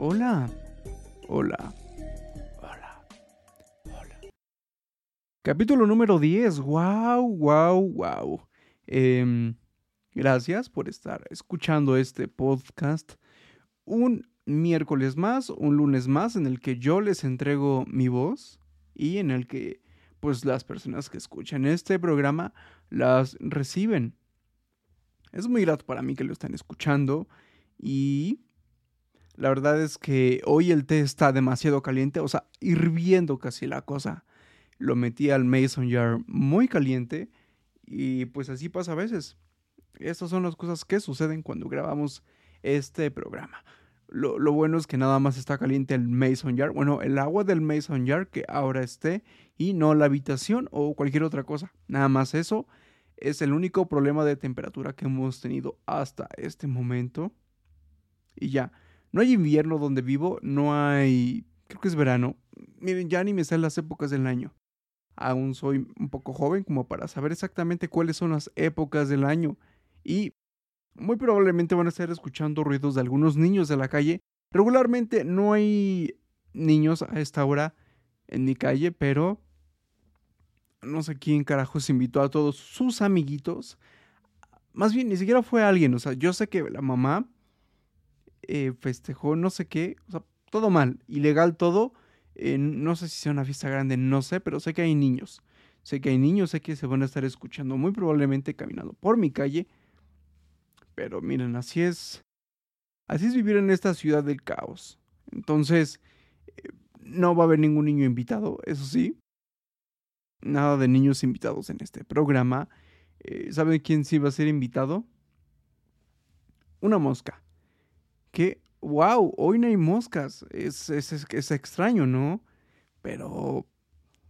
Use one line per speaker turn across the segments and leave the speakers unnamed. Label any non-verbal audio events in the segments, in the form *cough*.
Hola. Hola. Hola. Hola. Capítulo número 10. Wow, wow, wow. gracias por estar escuchando este podcast. Un miércoles más, un lunes más en el que yo les entrego mi voz y en el que pues las personas que escuchan este programa las reciben. Es muy grato para mí que lo estén escuchando y la verdad es que hoy el té está demasiado caliente, o sea, hirviendo casi la cosa. Lo metí al Mason Jar muy caliente y pues así pasa a veces. Estas son las cosas que suceden cuando grabamos este programa. Lo, bueno es que nada más está caliente el Mason Jar. Bueno, el agua del Mason Jar que ahora esté y no la habitación o cualquier otra cosa. Nada más eso es el único problema de temperatura que hemos tenido hasta este momento. Y ya, no hay invierno donde vivo, no hay, creo que es verano. Miren, ya ni me salen las épocas del año. Aún soy un poco joven como para saber exactamente cuáles son las épocas del año. Y muy probablemente van a estar escuchando ruidos de algunos niños de la calle. Regularmente no hay niños a esta hora en mi calle, pero no sé quién carajos invitó a todos sus amiguitos. Más bien, ni siquiera fue alguien. O sea, yo sé que la mamá eh, festejó no sé qué. O sea, todo mal. Ilegal todo. no sé si sea una fiesta grande, no sé, pero sé que hay niños. Sé que hay niños, sé que se van a estar escuchando muy probablemente caminando por mi calle pero miren, así es. Así es vivir en esta ciudad del caos. Entonces, eh, no va a haber ningún niño invitado, eso sí. Nada de niños invitados en este programa. Eh, ¿Saben quién sí va a ser invitado? Una mosca. Que, wow, hoy no hay moscas. Es, es, es extraño, ¿no? Pero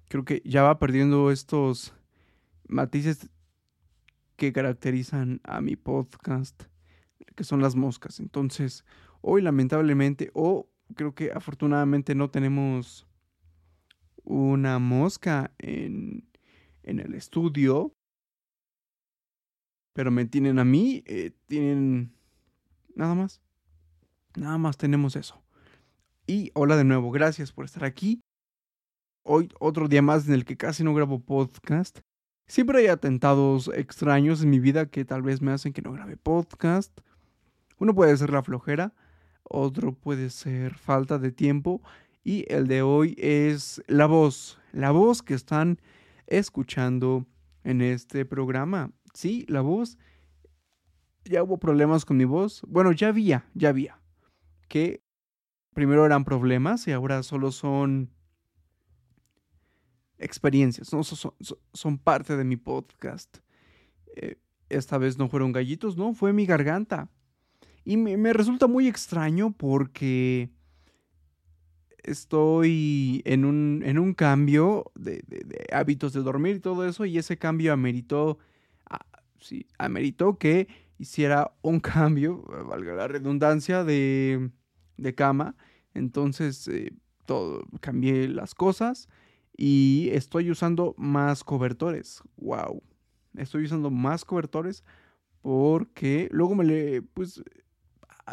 creo que ya va perdiendo estos matices que caracterizan a mi podcast, que son las moscas. Entonces, hoy lamentablemente, o creo que afortunadamente no tenemos una mosca en, en el estudio, pero me tienen a mí, eh, tienen nada más. Nada más tenemos eso. Y hola de nuevo, gracias por estar aquí. Hoy otro día más en el que casi no grabo podcast. Siempre hay atentados extraños en mi vida que tal vez me hacen que no grabe podcast. Uno puede ser la flojera, otro puede ser falta de tiempo y el de hoy es la voz, la voz que están escuchando en este programa. Sí, la voz. Ya hubo problemas con mi voz. Bueno, ya había, ya había. Que primero eran problemas y ahora solo son experiencias, ¿no? son, parte de mi podcast. Eh, esta vez no fueron gallitos, no, fue mi garganta. Y me, resulta muy extraño porque estoy en un, en un cambio de, hábitos de dormir y todo eso, y ese cambio ameritó, ah, sí, ameritó que hiciera un *laughs* cambio, valga la redundancia, de, de cama. Entonces, eh, todo, cambié las cosas y estoy usando más cobertores. Wow. Estoy usando más cobertores porque luego me le pues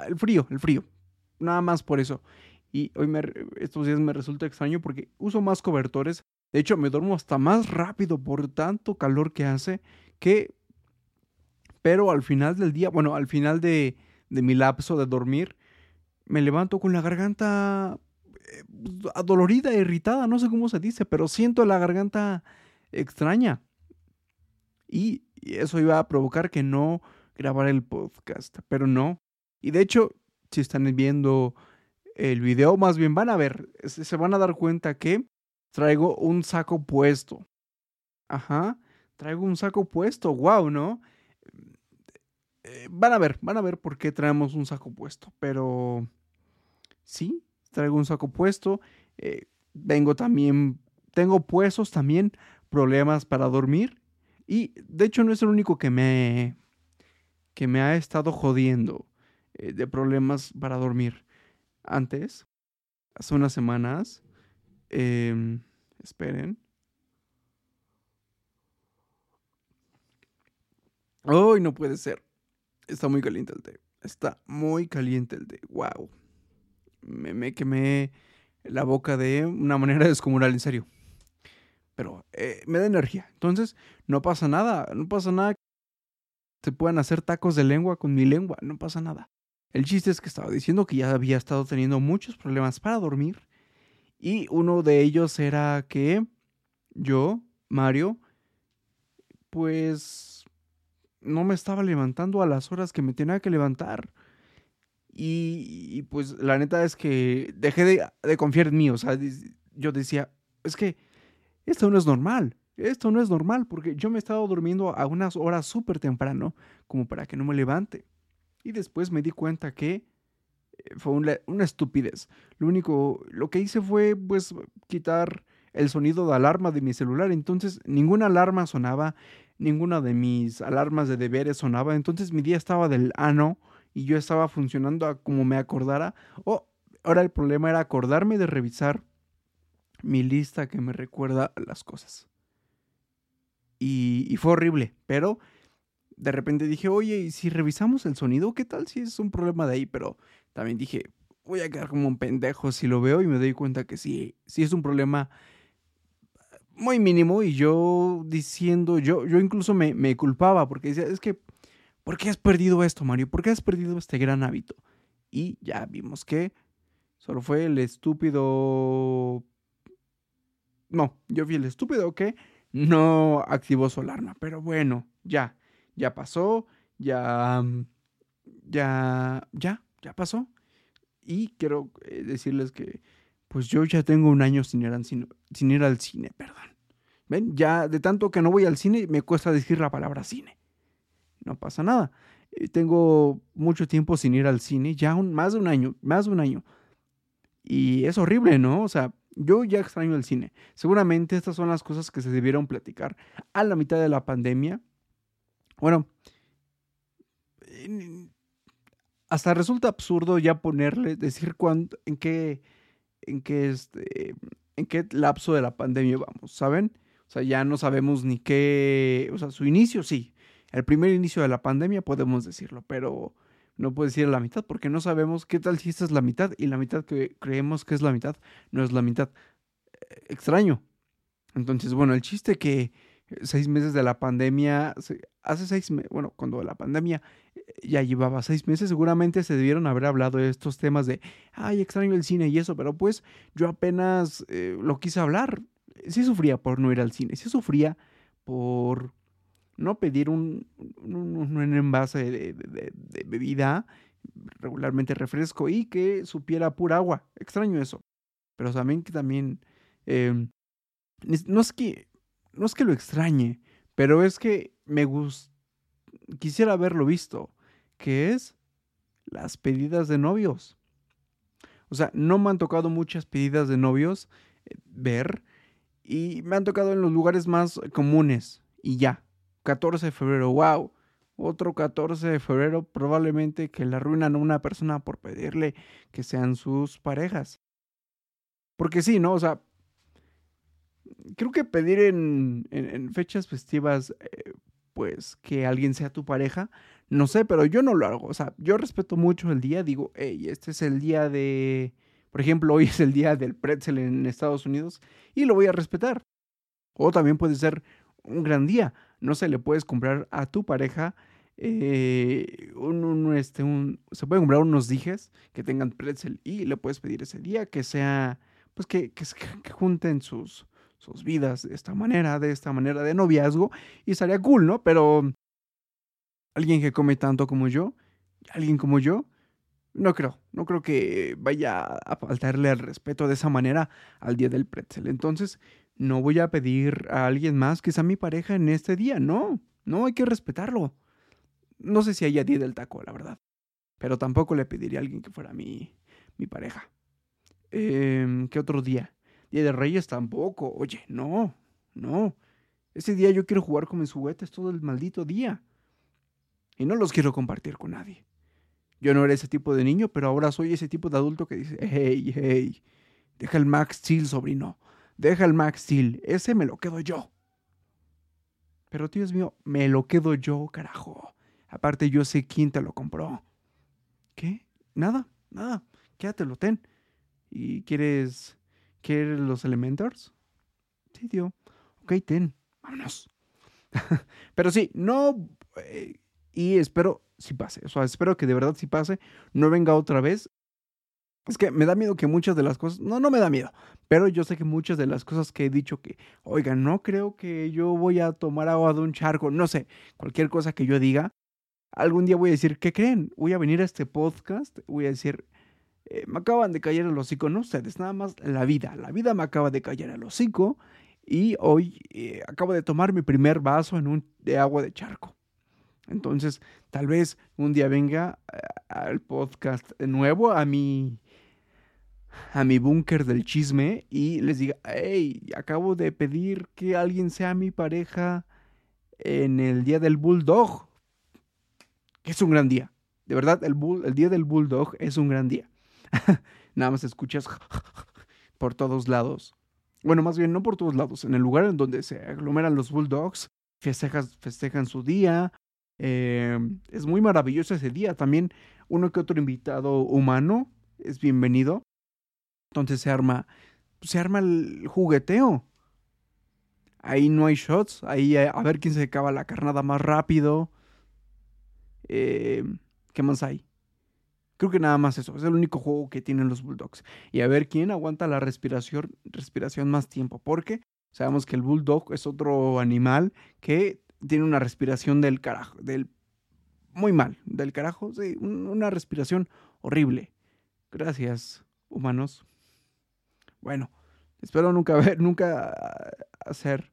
el frío, el frío. Nada más por eso. Y hoy me, estos días me resulta extraño porque uso más cobertores. De hecho, me duermo hasta más rápido por tanto calor que hace que pero al final del día, bueno, al final de, de mi lapso de dormir, me levanto con la garganta adolorida, irritada, no sé cómo se dice, pero siento la garganta extraña. Y eso iba a provocar que no grabara el podcast, pero no. Y de hecho, si están viendo el video, más bien van a ver, se van a dar cuenta que traigo un saco puesto. Ajá, traigo un saco puesto, wow, ¿no? Eh, van a ver, van a ver por qué traemos un saco puesto, pero sí, traigo un saco puesto. Eh, tengo también, tengo puestos también problemas para dormir. Y de hecho no es el único que me, que me ha estado jodiendo eh, de problemas para dormir. Antes, hace unas semanas, em, esperen. ¡Ay, no puede ser! Está muy caliente el té. Está muy caliente el té. ¡Wow! Me, quemé la boca de una manera *laughs* descomunal, en serio. Pero eh, me da energía. Entonces, no pasa nada. No pasa nada. Se puedan hacer tacos de lengua con mi lengua. No pasa nada. El chiste es que estaba diciendo que ya había estado teniendo muchos problemas para dormir. Y uno de ellos era que yo, Mario, pues no me estaba levantando a las horas que me tenía que levantar. Y, pues la neta es que dejé de, confiar en mí. O sea, yo decía, es que esto no es normal. Esto no es normal porque yo me he estado durmiendo a unas horas súper temprano como para que no me levante. Y después me di cuenta que eh, fue una, una, estupidez. Lo único, lo que hice fue pues quitar el sonido de alarma de mi celular. Entonces ninguna alarma sonaba, ninguna de mis alarmas de deberes sonaba. Entonces mi día estaba del ano y yo estaba funcionando como me acordara. Oh, ahora el problema era acordarme de revisar mi lista que me recuerda las cosas. Y, fue horrible, pero de repente dije, oye, ¿y si revisamos el sonido? ¿Qué tal si es un problema de ahí? Pero también dije, voy a quedar como un pendejo si lo veo y me doy cuenta que sí, sí es un problema muy mínimo y yo diciendo, yo, yo incluso me, me culpaba porque decía, es que ¿por qué has perdido esto, Mario? ¿Por qué has perdido este gran hábito? Y ya vimos que solo fue el estúpido... No, yo vi el estúpido que no activó su alarma. Pero bueno, ya, ya pasó, ya, ya, ya, ya pasó. Y quiero eh, decirles que, pues yo ya tengo un año sin ir al cine, perdón. ¿Ven? Ya de tanto que no voy al cine, me cuesta decir la palabra cine no pasa nada. Eh, tengo mucho tiempo sin ir al cine, ya un, más de un año, más de un año. Y es horrible, ¿no? O sea, yo ya extraño el cine. Seguramente estas son las cosas que se debieron platicar a la mitad de la pandemia. Bueno, hasta resulta absurdo ya ponerle, decir cuándo, en qué, en qué, este, en qué lapso de la pandemia vamos, ¿saben? O sea, ya no sabemos ni qué, o sea, su inicio sí, el primer inicio de la pandemia, podemos decirlo, pero no puedo decir la mitad porque no sabemos qué tal si esta es la mitad y la mitad que creemos que es la mitad no es la mitad. Eh, extraño. Entonces, bueno, el chiste que seis meses de la pandemia, hace seis meses, bueno, cuando la pandemia eh, ya llevaba seis meses, seguramente se debieron haber hablado de estos temas de, ay, extraño el cine y eso, pero pues yo apenas eh, lo quise hablar. Sí sufría por no ir al cine, sí sufría por no pedir un, envase de, bebida, regularmente refresco, y que supiera pura agua. Extraño eso. Pero también que también... Em, no, es que, no es que lo extrañe, pero es que me gusta... Quisiera haberlo visto, que es las pedidas de novios. O sea, no me han tocado muchas pedidas de novios eh, ver y me han tocado en los lugares más comunes y ya. 14 de febrero, wow. Otro 14 de febrero probablemente que le arruinan a una persona por pedirle que sean sus parejas. Porque sí, ¿no? O sea, creo que pedir en, en, fechas festivas, eh, pues que alguien sea tu pareja, no sé, pero yo no lo hago. O sea, yo respeto mucho el día, digo, hey, este es el día de, por ejemplo, hoy es el día del pretzel en Estados Unidos y lo voy a respetar. O también puede ser un gran día no se le puedes comprar a tu pareja eh, un, este, un, se pueden comprar unos dijes que tengan pretzel y le puedes pedir ese día que sea, pues que, que, que, junten sus, sus vidas de esta manera, de esta manera de noviazgo y estaría cool, ¿no? Pero alguien que come tanto como yo, alguien como yo, no creo, no creo que vaya a faltarle el respeto de esa manera al día del pretzel. Entonces, no voy a pedir a alguien más que sea mi pareja en este día, no, no hay que respetarlo. No sé si haya día del taco, la verdad, pero tampoco le pediría a alguien que fuera mi, mi pareja. Eh, ¿Qué otro día? Día de Reyes tampoco, oye, no, no. Ese día yo quiero jugar con mis juguetes todo el maldito día. Y no los quiero compartir con nadie. Yo no era ese tipo de niño, pero ahora soy ese tipo de adulto que dice, hey, hey, deja el Max Steel, sobrino. Deja el Max Steel, ese me lo quedo yo. Pero Dios mío, me lo quedo yo, carajo. Aparte yo sé quién te lo compró. ¿Qué? Nada, nada. Quédatelo, ten. ¿Y quieres, quieres los Elementars? Sí, tío. Ok, ten, vámonos. *laughs* Pero sí, no... Eh, y espero si pase. O sea, espero que de verdad si pase, no venga otra vez. Es que me da miedo que muchas de las cosas, no, no me da miedo, pero yo sé que muchas de las cosas que he dicho que, oigan, no creo que yo voy a tomar agua de un charco, no sé, cualquier cosa que yo diga, algún día voy a decir, ¿qué creen? Voy a venir a este podcast, voy a decir, eh, me acaban de caer el hocico, no ustedes, nada más la vida, la vida me acaba de caer el hocico y hoy eh, acabo de tomar mi primer vaso de agua de charco. Entonces, tal vez un día venga eh, al podcast nuevo, a mi, a mi búnker del chisme y les diga, hey, acabo de pedir que alguien sea mi pareja en el día del bulldog, es un gran día. De verdad, el, bull, el día del bulldog es un gran día. *laughs* Nada más escuchas *laughs* por todos lados. Bueno, más bien no por todos lados. En el lugar en donde se aglomeran los bulldogs, festejan su día, eh, es muy maravilloso ese día. También uno que otro invitado humano es bienvenido. Entonces se arma, se arma el jugueteo. Ahí no hay shots. Ahí a, ver quién se acaba la carnada más rápido. Eh, ¿Qué más hay? Creo que nada más eso. Es el único juego que tienen los Bulldogs. Y a ver quién aguanta la respiración, respiración más tiempo. Porque sabemos que el Bulldog es otro animal que tiene una respiración del carajo, del muy mal, del carajo, sí, una respiración horrible. Gracias, humanos. Bueno, espero nunca *laughs* ver, nunca hacer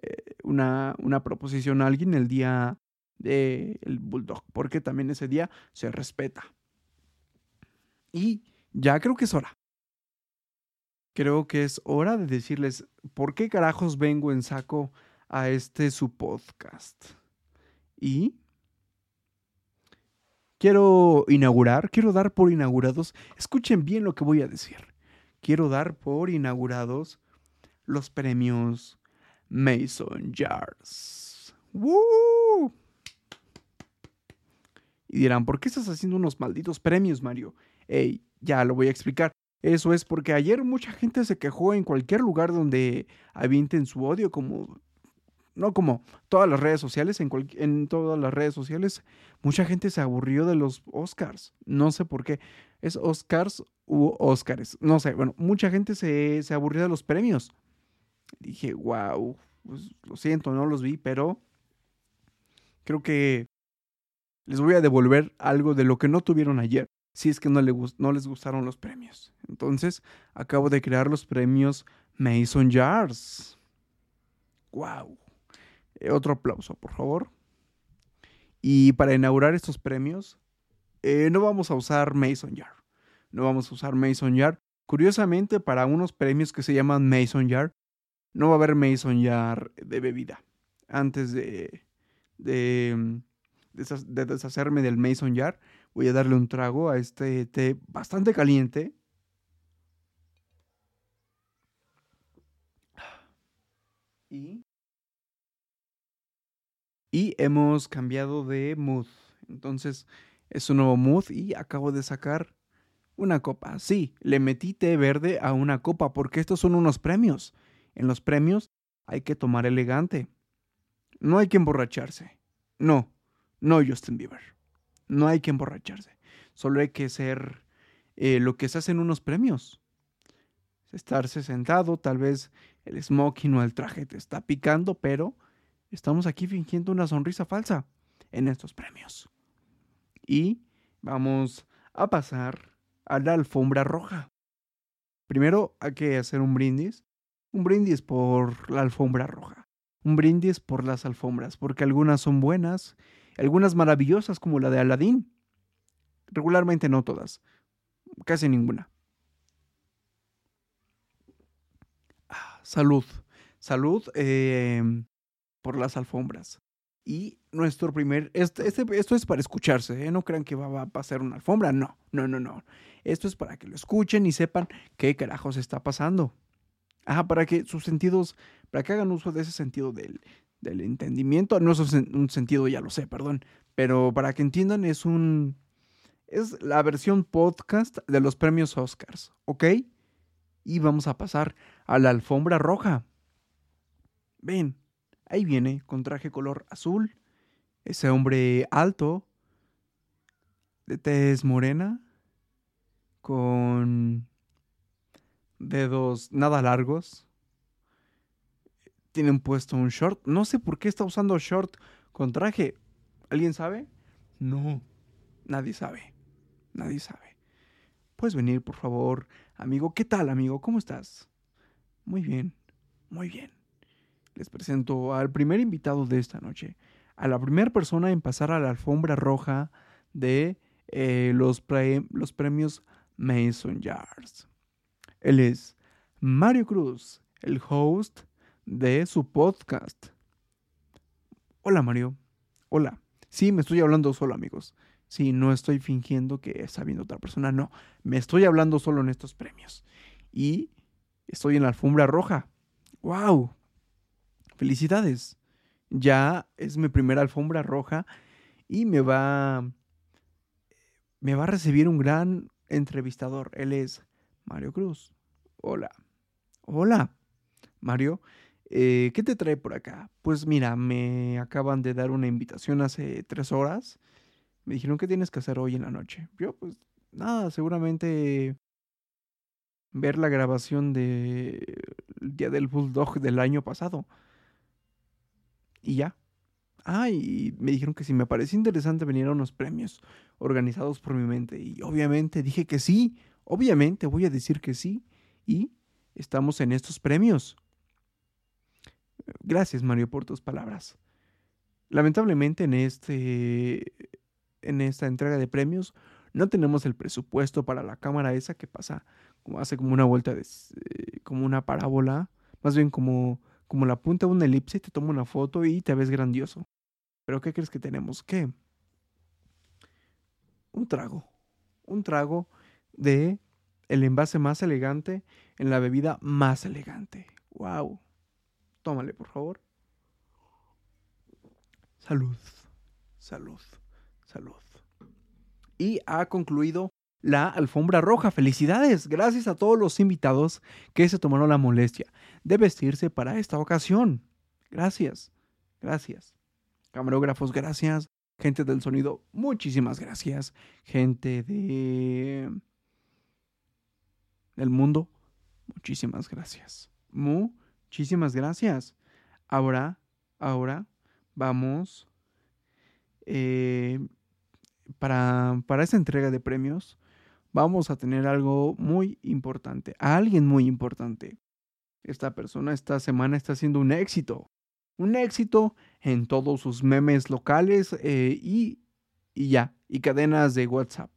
eh, una, una, proposición a alguien el día del bulldog, porque también ese día se respeta. Y ya creo que es hora. Creo que es hora de decirles por qué carajos vengo en saco a este su podcast. Y quiero inaugurar, quiero dar por inaugurados, escuchen bien lo que voy a decir. Quiero dar por inaugurados los premios Mason Jars. Y dirán, ¿por qué estás haciendo unos malditos premios, Mario? Ey, ya lo voy a explicar. Eso es porque ayer mucha gente se quejó en cualquier lugar donde avienten su odio, como no como todas las redes sociales, en, en todas las redes sociales, mucha gente se aburrió de los Oscars. No sé por qué. Es Oscars u Oscars. No sé, bueno, mucha gente se, se aburrió de los premios. Dije, wow, pues, lo siento, no los vi, pero creo que les voy a devolver algo de lo que no tuvieron ayer, si es que no, le, no les gustaron los premios. Entonces, acabo de crear los premios Mason Jars. ¡Wow! Eh, otro aplauso, por favor. Y para inaugurar estos premios, eh, no vamos a usar Mason Jar. No vamos a usar Mason Jar. Curiosamente, para unos premios que se llaman Mason Jar, no va a haber Mason Jar de bebida. Antes de, de, de deshacerme del Mason Jar, voy a darle un trago a este té bastante caliente. Y y hemos cambiado de mood. Entonces es un nuevo mood y acabo de sacar una copa. Sí, le metí té verde a una copa porque estos son unos premios. En los premios hay que tomar elegante. No hay que emborracharse. No, no Justin Bieber. No hay que emborracharse. Solo hay que ser eh, lo que se hace en unos premios. Estarse sentado, tal vez el smoking o el traje te está picando, pero estamos aquí fingiendo una sonrisa falsa en estos premios. Y vamos a pasar a la alfombra roja. Primero hay que hacer un brindis. Un brindis por la alfombra roja. Un brindis por las alfombras, porque algunas son buenas, algunas maravillosas como la de Aladdin. Regularmente no todas, casi ninguna. Ah, salud. Salud. Eh, por las alfombras. Y nuestro primer, este, este, esto es para escucharse, ¿eh? no crean que va, a pasar una alfombra, no, no, no, no. Esto es para que lo escuchen y sepan qué carajos está pasando. Ajá, para que sus sentidos, para que hagan uso de ese sentido del, del entendimiento, no es un sentido, ya lo sé, perdón, pero para que entiendan es un, es la versión podcast de los premios Oscars, ¿ok? y vamos a pasar a la alfombra roja. Ven, ahí viene con traje color azul, ese hombre alto, de tez morena, con dedos nada largos. Tienen puesto un short. No sé por qué está usando short con traje. ¿Alguien sabe? No, nadie sabe. Nadie sabe. Puedes venir, por favor, amigo. ¿Qué tal, amigo? ¿Cómo estás? Muy bien, muy bien. Les presento al primer invitado de esta noche, a la primera persona en pasar a la alfombra roja de eh, los, premios Mason Jars. Él es Mario Cruz, el host de su podcast. Hola Mario. Hola. Sí, me estoy hablando solo, amigos. Sí, no estoy fingiendo que está viendo otra persona. No, me estoy hablando solo en estos premios. Y estoy en la alfombra roja. ¡Wow! Felicidades. Ya es mi primera alfombra roja y me va me va a recibir un gran entrevistador. Él es Mario Cruz. Hola. Hola. Mario, eh, ¿qué te trae por acá? Pues mira, me acaban de dar una invitación hace tres horas. Me dijeron, ¿qué tienes que hacer hoy en la noche? Yo, pues nada, seguramente ver la grabación de Día del Bulldog del año pasado. Y ya. Ah, y me dijeron que si me parecía interesante venir a unos premios organizados por mi mente. Y obviamente dije que sí, obviamente voy a decir que sí. Y estamos en estos premios. Gracias, Mario, por tus palabras. Lamentablemente en, este, en esta entrega de premios no tenemos el presupuesto para la cámara esa que pasa, como hace como una vuelta, de, eh, como una parábola, más bien como, como la punta de una elipse, te toma una foto y te ves grandioso. Pero ¿qué crees que tenemos? ¿Qué? Un trago. Un trago de el envase más elegante en la bebida más elegante. ¡Wow! Tómale, por favor. Salud. Salud. Salud. Y ha concluido la alfombra roja. Felicidades. Gracias a todos los invitados que se tomaron la molestia de vestirse para esta ocasión. Gracias. Gracias. Camarógrafos, gracias. Gente del sonido, muchísimas gracias. Gente de... del mundo, muchísimas gracias. Muchísimas gracias. Ahora, ahora vamos eh, para, para esta entrega de premios. Vamos a tener algo muy importante, a alguien muy importante. Esta persona esta semana está haciendo un éxito un éxito en todos sus memes locales eh, y, y, ya, y cadenas de WhatsApp.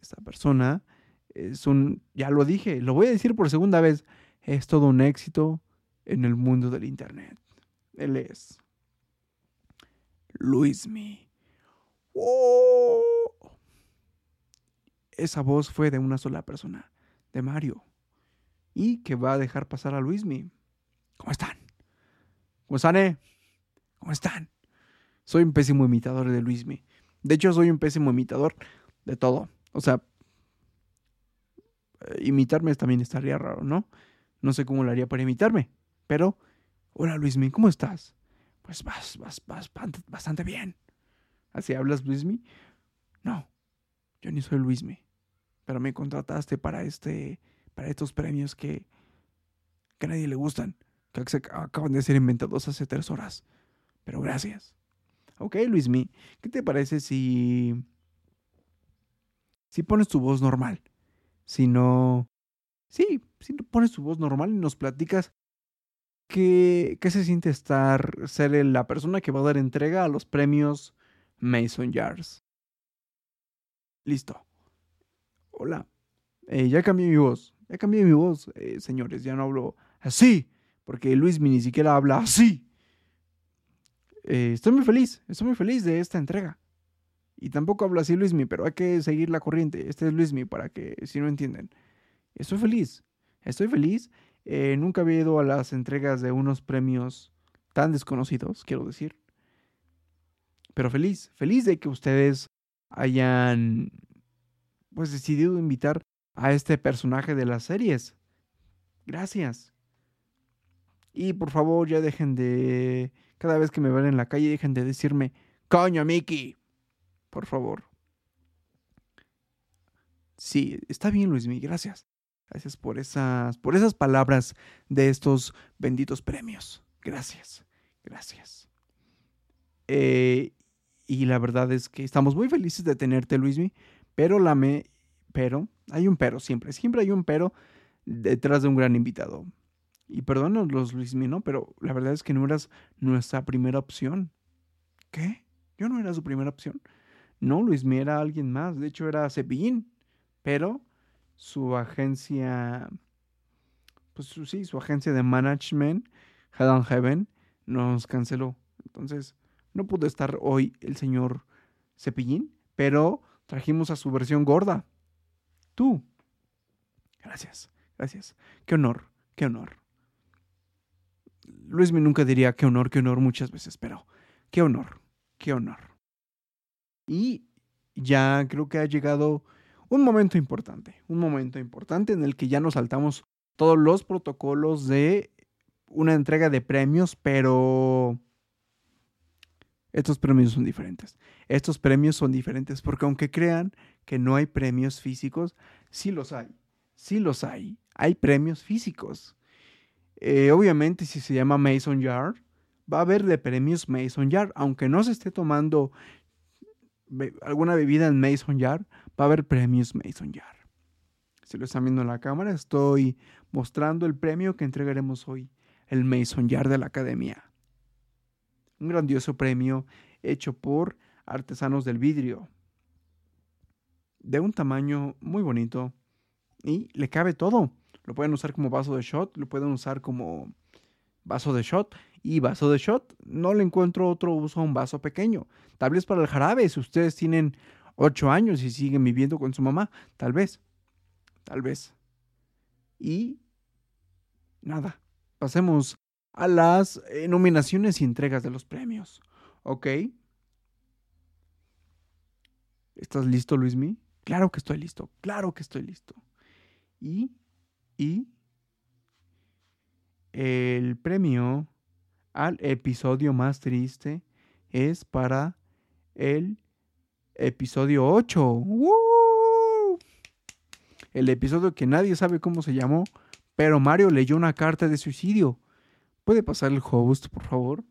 Esta persona es un, ya lo dije, lo voy a decir por segunda vez, es todo un éxito en el mundo del Internet. Él es Luismi. ¡Oh! Esa voz fue de una sola persona, de Mario, y que va a dejar pasar a Luismi. ¿Cómo están? ¿Cómo están, eh? ¿Cómo están? Soy un pésimo imitador de Luismi. De hecho, soy un pésimo imitador de todo. O sea, eh, imitarme también estaría raro, ¿no? No sé cómo lo haría para imitarme. Pero, hola Luismi, ¿cómo estás? Pues vas, vas, vas bastante bien. ¿Así hablas, Luismi? No, yo ni soy Luismi. Pero me contrataste para este, para estos premios que, que a nadie le gustan que acaban de ser inventados hace tres horas. Pero gracias. Ok, Luismi, ¿qué te parece si... si pones tu voz normal? Si no... Sí, si pones tu voz normal y nos platicas qué, qué se siente estar, ser la persona que va a dar entrega a los premios Mason Jars. Listo. Hola. Eh, ya cambié mi voz. Ya cambié mi voz, eh, señores. Ya no hablo así porque Luismi ni siquiera habla así. Eh, estoy muy feliz, estoy muy feliz de esta entrega. Y tampoco hablo así Luismi, pero hay que seguir la corriente. Este es Luismi para que, si no entienden. Estoy feliz, estoy feliz. Eh, nunca había ido a las entregas de unos premios tan desconocidos, quiero decir. Pero feliz, feliz de que ustedes hayan pues decidido invitar a este personaje de las series Gracias. Y por favor, ya dejen de. Cada vez que me ven en la calle, dejen de decirme, coño, Mickey. Por favor. Sí, está bien, Luismi, gracias. Gracias por esas, por esas palabras de estos benditos premios. Gracias, gracias. Eh, y la verdad es que estamos muy felices de tenerte, Luismi, pero la me, pero, hay un pero siempre, siempre hay un pero detrás de un gran invitado. Y perdónanos los Luismi, ¿no? Pero la verdad es que no eras nuestra primera opción. ¿Qué? Yo no era su primera opción. No, Luismi era alguien más. De hecho, era Cepillín. Pero su agencia, pues sí, su agencia de management, Head Heaven, nos canceló. Entonces, no pudo estar hoy el señor Cepillín, pero trajimos a su versión gorda. Tú. Gracias, gracias. Qué honor, qué honor. Luismi nunca diría qué honor, qué honor muchas veces, pero qué honor, qué honor. Y ya creo que ha llegado un momento importante, un momento importante en el que ya nos saltamos todos los protocolos de una entrega de premios, pero estos premios son diferentes. Estos premios son diferentes porque aunque crean que no hay premios físicos, sí los hay. Sí los hay. Hay premios físicos. Eh, obviamente, si se llama Mason Yard, va a haber de premios Mason Yard. Aunque no se esté tomando alguna bebida en Mason Yard, va a haber premios Mason Yard. Si lo están viendo en la cámara, estoy mostrando el premio que entregaremos hoy, el Mason Yard de la Academia. Un grandioso premio hecho por artesanos del vidrio, de un tamaño muy bonito y le cabe todo. Lo pueden usar como vaso de shot, lo pueden usar como vaso de shot y vaso de shot. No le encuentro otro uso a un vaso pequeño. Tal vez para el jarabe, si ustedes tienen 8 años y siguen viviendo con su mamá, tal vez. Tal vez. Y nada, pasemos a las eh, nominaciones y entregas de los premios. ¿Ok? ¿Estás listo, Luismi? Claro que estoy listo, claro que estoy listo. Y, y, el premio al episodio más triste es para el episodio 8. El episodio que nadie sabe cómo se llamó, pero Mario leyó una carta de suicidio. ¿Puede pasar el host, por favor?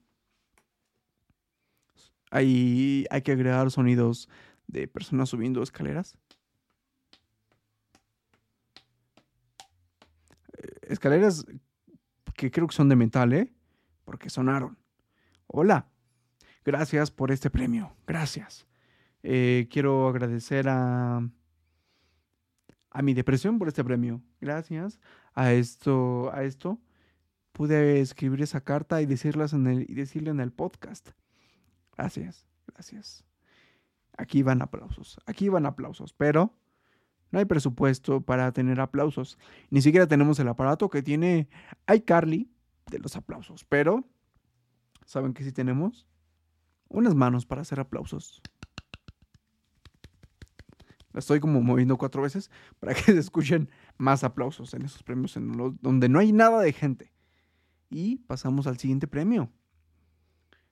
Ahí hay que agregar sonidos de personas subiendo escaleras. Escaleras que creo que son de metal, ¿eh? Porque sonaron. Hola. Gracias por este premio. Gracias. Eh, quiero agradecer a, a mi depresión por este premio. Gracias a esto, a esto pude escribir esa carta y decirlas en el y decirle en el podcast. Gracias, gracias. Aquí van aplausos, aquí van aplausos, pero no hay presupuesto para tener aplausos. Ni siquiera tenemos el aparato que tiene iCarly de los aplausos, pero ¿saben que sí tenemos? Unas manos para hacer aplausos. La estoy como moviendo cuatro veces para que *laughs* se escuchen más aplausos en esos premios en donde no hay nada de gente. Y pasamos al siguiente premio.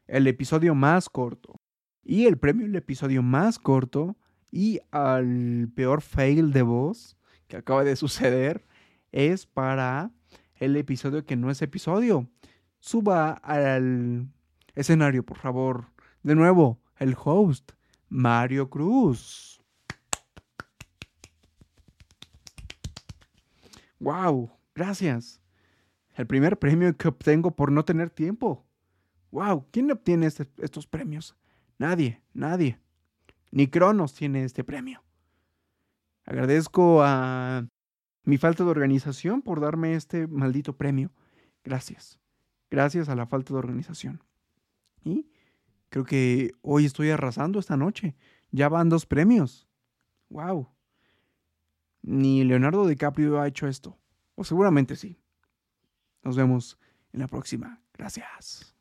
El episodio más corto. Y el premio, el episodio más corto y al peor fail de voz que acaba de suceder es para el episodio que no es episodio. Suba al escenario, por favor. De nuevo, el host, Mario Cruz. Wow, gracias. El primer premio que obtengo por no tener tiempo. Wow, ¿quién obtiene este, estos premios? Nadie, nadie. Ni Cronos tiene este premio. Agradezco a mi falta de organización por darme este maldito premio. Gracias. Gracias a la falta de organización. Y creo que hoy estoy arrasando esta noche. Ya van dos premios. Wow. Ni Leonardo DiCaprio ha hecho esto. O seguramente sí. Nos vemos en la próxima. Gracias.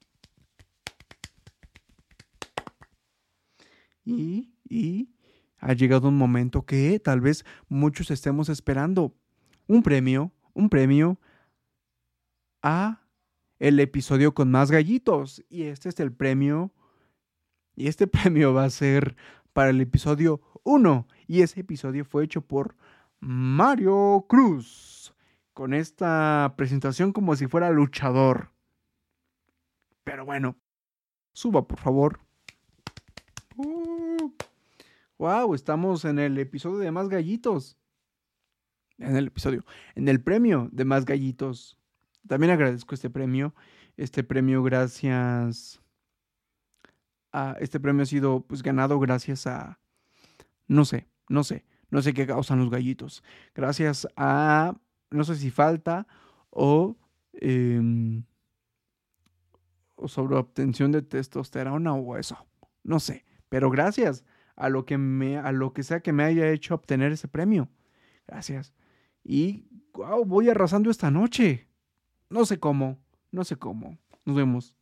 Y, y ha llegado un momento que tal vez muchos estemos esperando. Un premio, un premio a el episodio con más gallitos. Y este es el premio. Y este *laughs* premio va a ser para el episodio 1. Y ese episodio fue hecho por Mario Cruz. Con esta presentación como si fuera luchador. Pero bueno, suba por favor. Wow, estamos en el episodio de más gallitos. En el episodio, en el premio de más gallitos. También agradezco este premio. Este premio gracias a... Este premio ha sido pues ganado gracias a... No sé, no sé. No sé qué causan los gallitos. Gracias a... No sé si falta o... Eh, o sobre obtención de testosterona o eso. No sé. Pero gracias a lo que me, a lo que sea que me haya hecho obtener ese premio. Gracias. Y wow, voy arrasando esta noche. No sé cómo, no sé cómo. Nos vemos.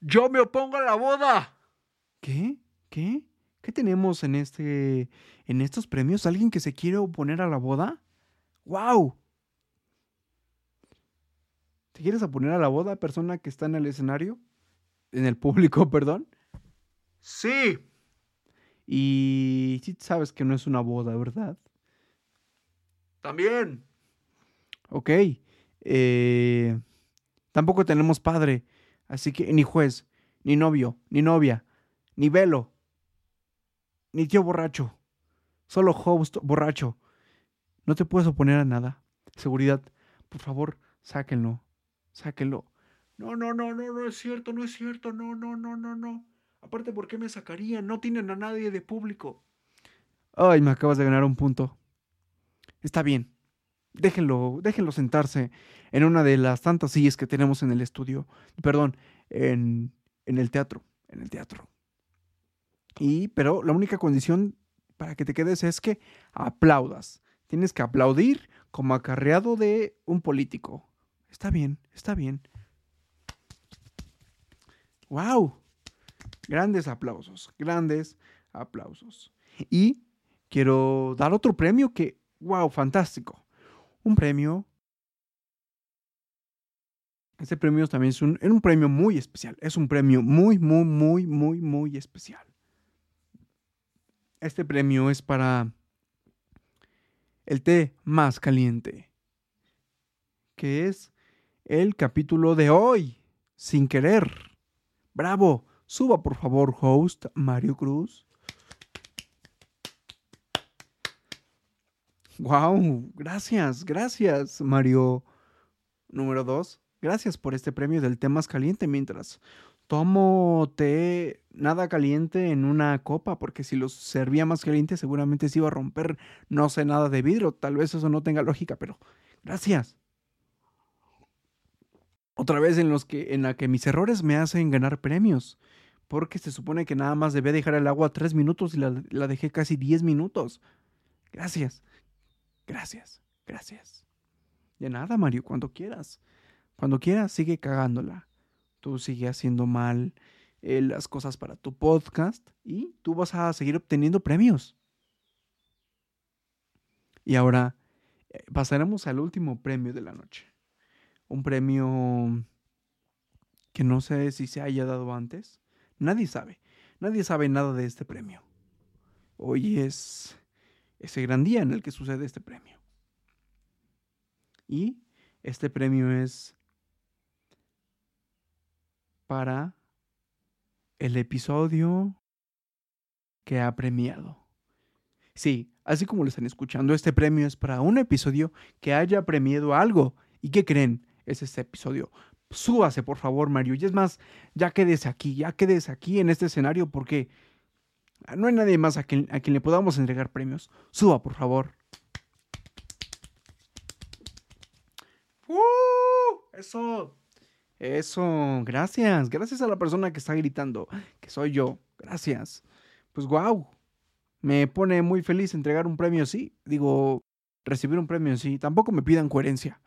Yo me opongo a la boda. ¿Qué? ¿Qué? ¿Qué tenemos en este en estos premios? ¿Alguien que se quiere oponer a la boda? ¡Wow! ¿Te quieres oponer a la boda, persona que está en el escenario? En el público, *laughs* perdón. Sí. Y sí sabes que no es una boda, ¿verdad? También. Ok. Eh, tampoco tenemos padre. Así que ni juez, ni novio, ni novia, ni velo, ni tío borracho. Solo host borracho. No te puedes oponer a nada. Seguridad, por favor, sáquenlo. Sáquenlo. No, no, no, no, no es cierto, no es cierto. No, no, no, no, no. Aparte, ¿por qué me sacarían? No tienen a nadie de público. Ay, me acabas de ganar un punto. Está bien. Déjenlo, déjenlo sentarse en una de las tantas sillas que tenemos en el estudio. Perdón, en, en el teatro. En el teatro. Y, pero la única condición para que te quedes es que aplaudas. Tienes que aplaudir como acarreado de un político. Está bien, está bien. ¡Wow! Grandes aplausos, grandes aplausos. Y quiero dar otro premio que, wow, fantástico. Un premio. Este premio también es un, un premio muy especial. Es un premio muy, muy, muy, muy, muy especial. Este premio es para el té más caliente, que es el capítulo de hoy, sin querer. Bravo, Suba por favor, host Mario Cruz. Wow, gracias, gracias, Mario número 2. Gracias por este premio del té más caliente mientras tomo té nada caliente en una copa, porque si lo servía más caliente seguramente se iba a romper, no sé nada de vidrio, tal vez eso no tenga lógica, pero gracias. Otra vez en los que en la que mis errores me hacen ganar premios porque se supone que nada más debía dejar el agua tres minutos y la, dejé casi diez minutos. Gracias, gracias, gracias. De nada, Mario, cuando quieras. Cuando quieras, sigue cagándola. Tú sigue haciendo mal eh, las cosas para tu podcast y tú vas a seguir obteniendo premios. Y ahora eh, pasaremos al último premio de la noche. Un premio que no sé si se haya dado antes. Nadie sabe. Nadie sabe nada de este premio. Hoy es ese gran día en el que sucede este premio. Y este premio es para el episodio que ha premiado. Sí, así como lo están escuchando, este premio es para un episodio que haya premiado algo. ¿Y qué creen? Es este episodio súbase, por favor, Mario. Y es más, ya quédese aquí, ya quédese aquí en este escenario porque no hay nadie más a quien, a quien le podamos entregar premios. Suba, por favor. ¡Uh! Eso. Eso. Gracias. Gracias a la persona que está gritando, que soy yo. Gracias. Pues wow. Me pone muy feliz entregar un premio así. Digo, recibir un premio así. Tampoco me pidan coherencia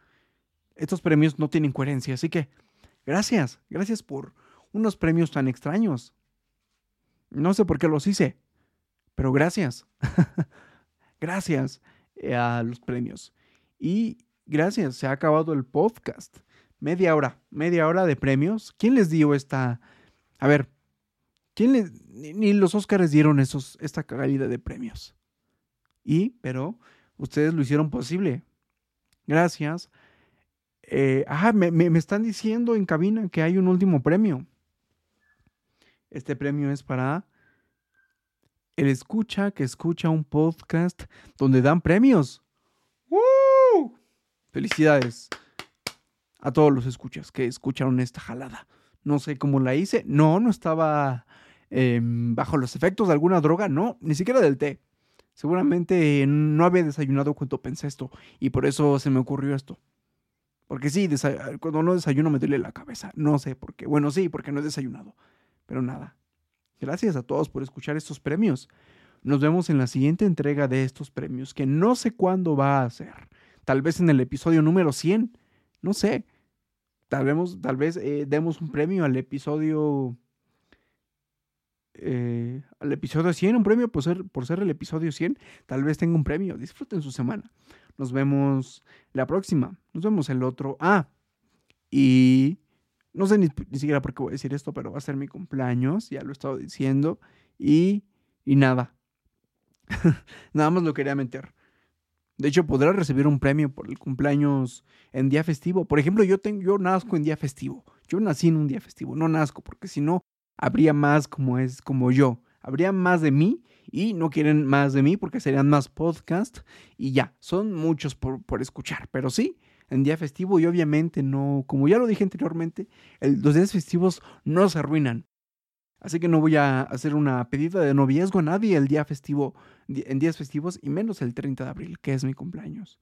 estos premios no tienen coherencia. Así que, gracias, gracias por unos premios tan extraños. No sé por qué los hice, pero gracias. *laughs* Gracias eh, a los premios. Y gracias, se ha acabado el podcast. Media hora, media hora de premios. ¿Quién les dio esta... A ver, ¿quién les... Ni los Oscars dieron esos, esta calidad de premios. Y, pero, ustedes lo hicieron posible. Gracias. Ah, me, me están diciendo en cabina que hay un último premio. Este premio es para el escucha que escucha un podcast donde dan premios. ¡Woo! Felicidades a todos los escuchas que escucharon esta jalada. No sé cómo la hice. No, no estaba em, bajo los efectos de alguna droga. No, ni siquiera del té. Seguramente no había desayunado cuando pensé esto y por eso se me ocurrió esto. Porque sí, cuando no desayuno me duele la cabeza. No sé por qué. Bueno, sí, porque no he desayunado. Pero nada. Gracias a todos por escuchar estos premios. Nos vemos en la siguiente entrega de estos premios, que no sé cuándo va a ser. Tal vez en el episodio número 100. No sé. Tal vez, tal vez eh, demos un premio al episodio. Eh, al episodio 100, un premio por ser, el episodio 100. Tal vez tenga un premio. Disfruten su semana. Nos vemos la próxima. Nos vemos el otro. Ah, y no sé ni, siquiera por qué voy a decir esto, pero va a ser mi cumpleaños. Ya lo he estado diciendo. Y, y nada. *laughs* nada más lo quería meter. De hecho, podrá recibir un premio por el cumpleaños en día festivo. Por ejemplo, yo, tengo, yo nazco en día festivo. Yo nací en un día festivo, no nazco, porque si no, habría más como es como yo. Habría más de mí y no quieren más de mí porque serían más podcast y ya, son muchos por, por escuchar. Pero sí, en día festivo y obviamente no, como ya lo dije anteriormente, los días festivos no se arruinan. Así que no voy a hacer una pedida de noviazgo a nadie el día festivo, en días festivos y menos el 30 de abril, que es mi cumpleaños.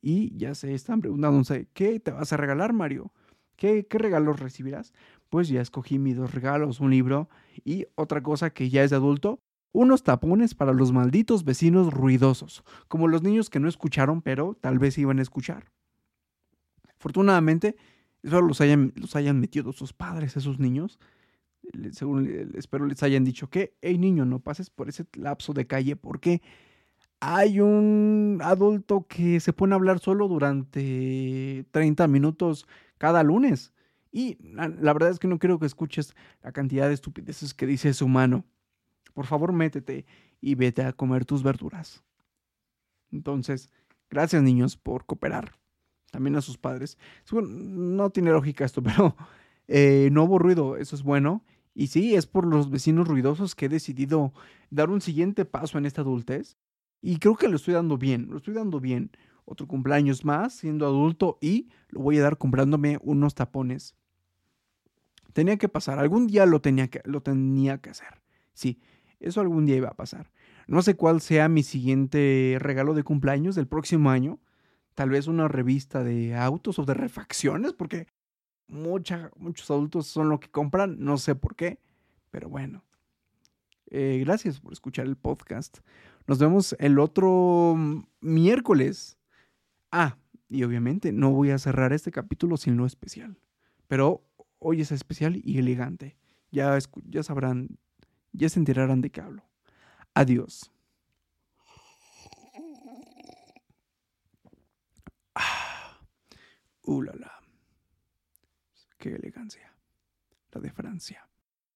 Y ya se están preguntando, ¿qué te vas a regalar, Mario? ¿Qué, ¿Qué regalos recibirás? Pues ya escogí mis dos regalos, un libro y otra cosa que ya es de adulto, unos tapones para los malditos vecinos ruidosos, como los niños que no escucharon, pero tal vez iban a escuchar. Afortunadamente, eso los hayan, los hayan metido sus padres, esos niños, según espero les hayan dicho que, hey niño, no pases por ese lapso de calle porque hay un adulto que se pone a hablar solo durante 30 minutos cada lunes. Y la, verdad es que no quiero que escuches la cantidad de estupideces que dice ese humano. Por favor, métete y vete a comer tus verduras. Entonces, gracias niños por cooperar. También a sus padres. no tiene lógica esto, *laughs* pero eh, no hubo ruido, eso es bueno. Y sí, es por los vecinos ruidosos que he decidido dar un siguiente paso en esta adultez. Y creo que lo estoy dando bien, lo estoy dando bien. Otro cumpleaños más, siendo adulto, y lo voy a dar comprándome unos tapones. Tenía que pasar, algún día lo tenía que, lo tenía que hacer. Sí, eso algún día iba a pasar. No sé cuál sea mi siguiente regalo de cumpleaños del próximo año. Tal vez una revista de autos o de refacciones, porque muchos adultos son lo que compran, no sé por qué, pero bueno. Eh, gracias por escuchar el podcast. Nos vemos el otro miércoles. Ah, y obviamente no voy a cerrar este capítulo sin lo especial. Pero hoy es especial y elegante. Ya, ya sabrán, ya se enterarán de qué hablo. Adiós. *sighs* Uh, la. Qué elegancia. La de Francia.